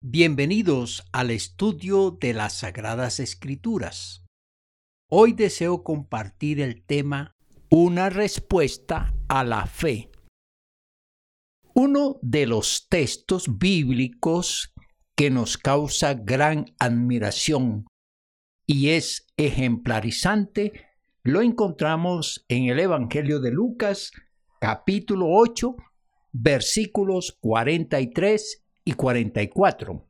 Bienvenidos al estudio de las Sagradas Escrituras. Hoy deseo compartir el tema Una respuesta a la fe. Uno de los textos bíblicos que nos causa gran admiración y es ejemplarizante lo encontramos en el Evangelio de Lucas capítulo 8 versículos 43 y 44.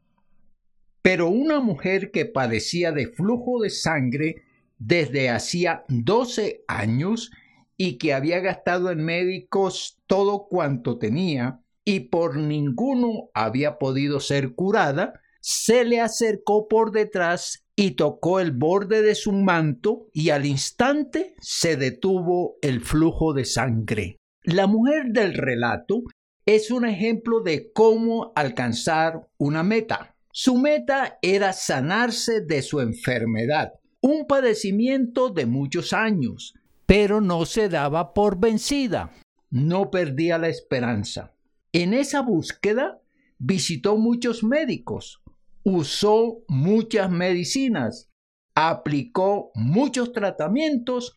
Pero una mujer que padecía de flujo de sangre desde hacía 12 años y que había gastado en médicos todo cuanto tenía y por ninguno había podido ser curada, se le acercó por detrás y tocó el borde de su manto y al instante se detuvo el flujo de sangre. La mujer del relato es un ejemplo de cómo alcanzar una meta. Su meta era sanarse de su enfermedad, un padecimiento de muchos años, pero no se daba por vencida. No perdía la esperanza. En esa búsqueda visitó muchos médicos, usó muchas medicinas, aplicó muchos tratamientos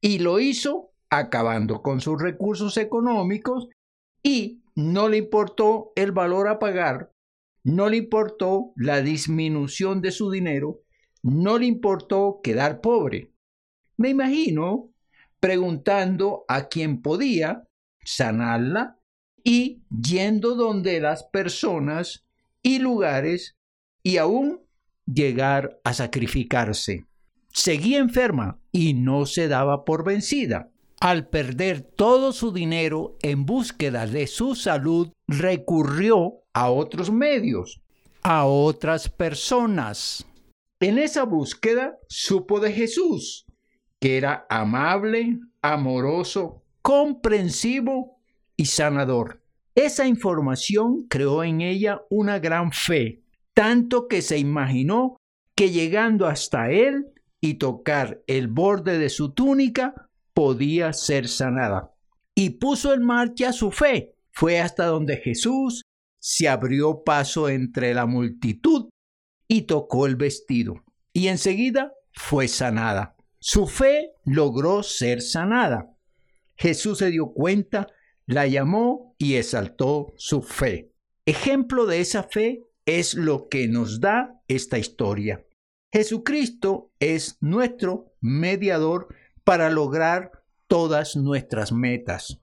y lo hizo acabando con sus recursos económicos y no le importó el valor a pagar, no le importó la disminución de su dinero, no le importó quedar pobre. Me imagino preguntando a quien podía sanarla y yendo donde las personas y lugares y aún llegar a sacrificarse. Seguía enferma y no se daba por vencida. Al perder todo su dinero en búsqueda de su salud, recurrió a otros medios, a otras personas. En esa búsqueda supo de Jesús, que era amable, amoroso, comprensivo y sanador. Esa información creó en ella una gran fe, tanto que se imaginó que llegando hasta él y tocar el borde de su túnica, podía ser sanada. Y puso en marcha su fe. Fue hasta donde Jesús se abrió paso entre la multitud y tocó el vestido. Y enseguida fue sanada. Su fe logró ser sanada. Jesús se dio cuenta, la llamó y exaltó su fe. Ejemplo de esa fe es lo que nos da esta historia. Jesucristo es nuestro mediador para lograr todas nuestras metas.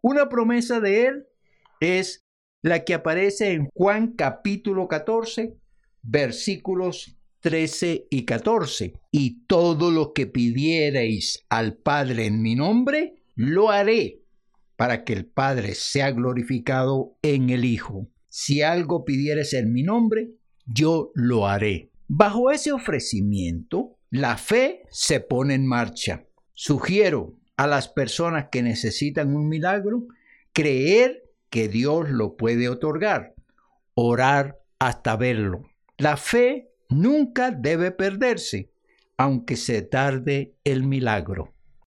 Una promesa de Él es la que aparece en Juan capítulo 14, versículos 13 y 14. Y todo lo que pidiereis al Padre en mi nombre, lo haré para que el Padre sea glorificado en el Hijo. Si algo pidieres en mi nombre, yo lo haré. Bajo ese ofrecimiento, la fe se pone en marcha. Sugiero a las personas que necesitan un milagro creer que Dios lo puede otorgar, orar hasta verlo. La fe nunca debe perderse, aunque se tarde el milagro.